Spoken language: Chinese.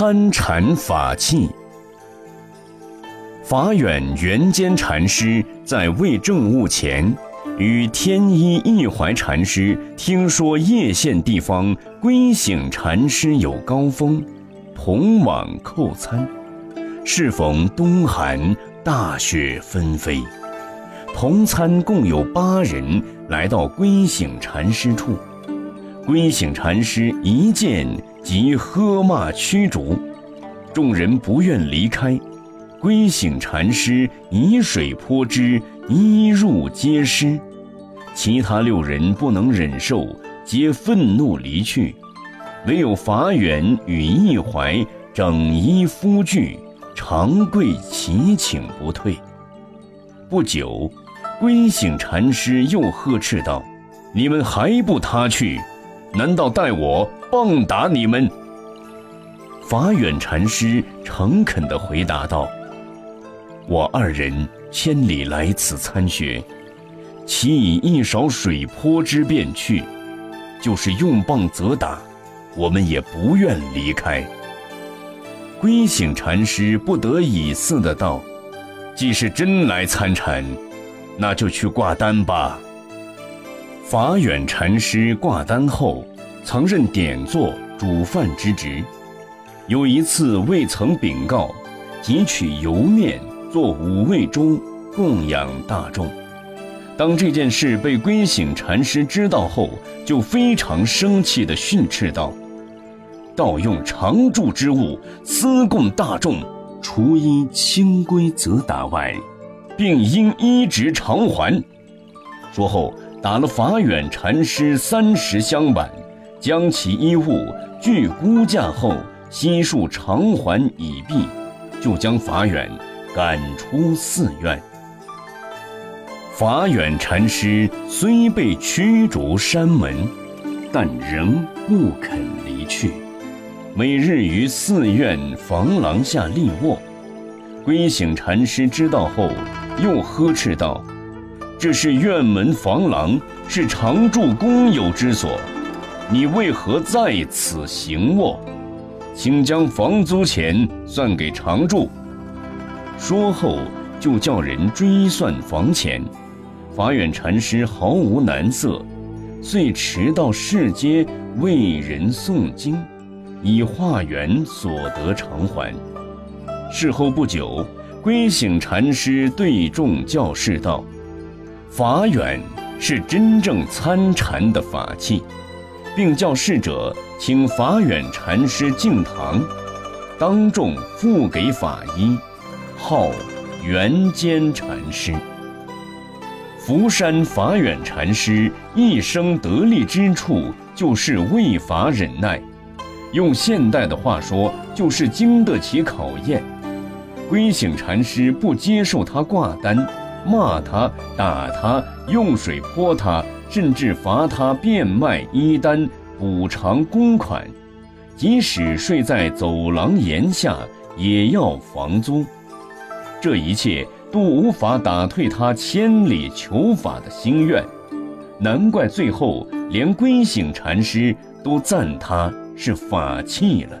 参禅法器。法远圆间禅师在为证悟前，与天一义怀禅师听说叶县地方归省禅师有高峰，同往叩参。适逢冬寒，大雪纷飞，同参共有八人来到归省禅师处。归省禅师一见即喝骂驱逐，众人不愿离开。归省禅师以水泼之，衣入皆湿。其他六人不能忍受，皆愤怒离去。唯有法远与义怀整衣敷具，长跪祈请不退。不久，归省禅师又呵斥道：“你们还不他去？”难道待我棒打你们？法远禅师诚恳地回答道：“我二人千里来此参学，岂以一勺水泼之便去？就是用棒责打，我们也不愿离开。”归省禅师不得已似的道：“既是真来参禅，那就去挂单吧。”法远禅师挂单后，曾任点座、煮饭之职。有一次未曾禀告，即取油面做五味粥供养大众。当这件事被归省禅师知道后，就非常生气地训斥道：“盗用常住之物，私供大众，除依清规责打外，并应依职偿还。”说后。打了法远禅师三十香板，将其衣物据估价后悉数偿还已毕，就将法远赶出寺院。法远禅师虽被驱逐山门，但仍不肯离去，每日于寺院房廊下立卧。归省禅师知道后，又呵斥道。这是院门房廊，是常住公有之所，你为何在此行卧？请将房租钱算给常住。说后就叫人追算房钱。法远禅师毫无难色，遂迟到市街为人诵经，以化缘所得偿还。事后不久，归省禅师对众教示道。法远是真正参禅的法器，并叫侍者请法远禅师敬堂，当众付给法衣，号圆间禅师。福山法远禅师一生得力之处就是为法忍耐，用现代的话说就是经得起考验。归省禅师不接受他挂单。骂他、打他、用水泼他，甚至罚他变卖衣单补偿公款，即使睡在走廊檐下也要房租。这一切都无法打退他千里求法的心愿，难怪最后连归省禅师都赞他是法器了。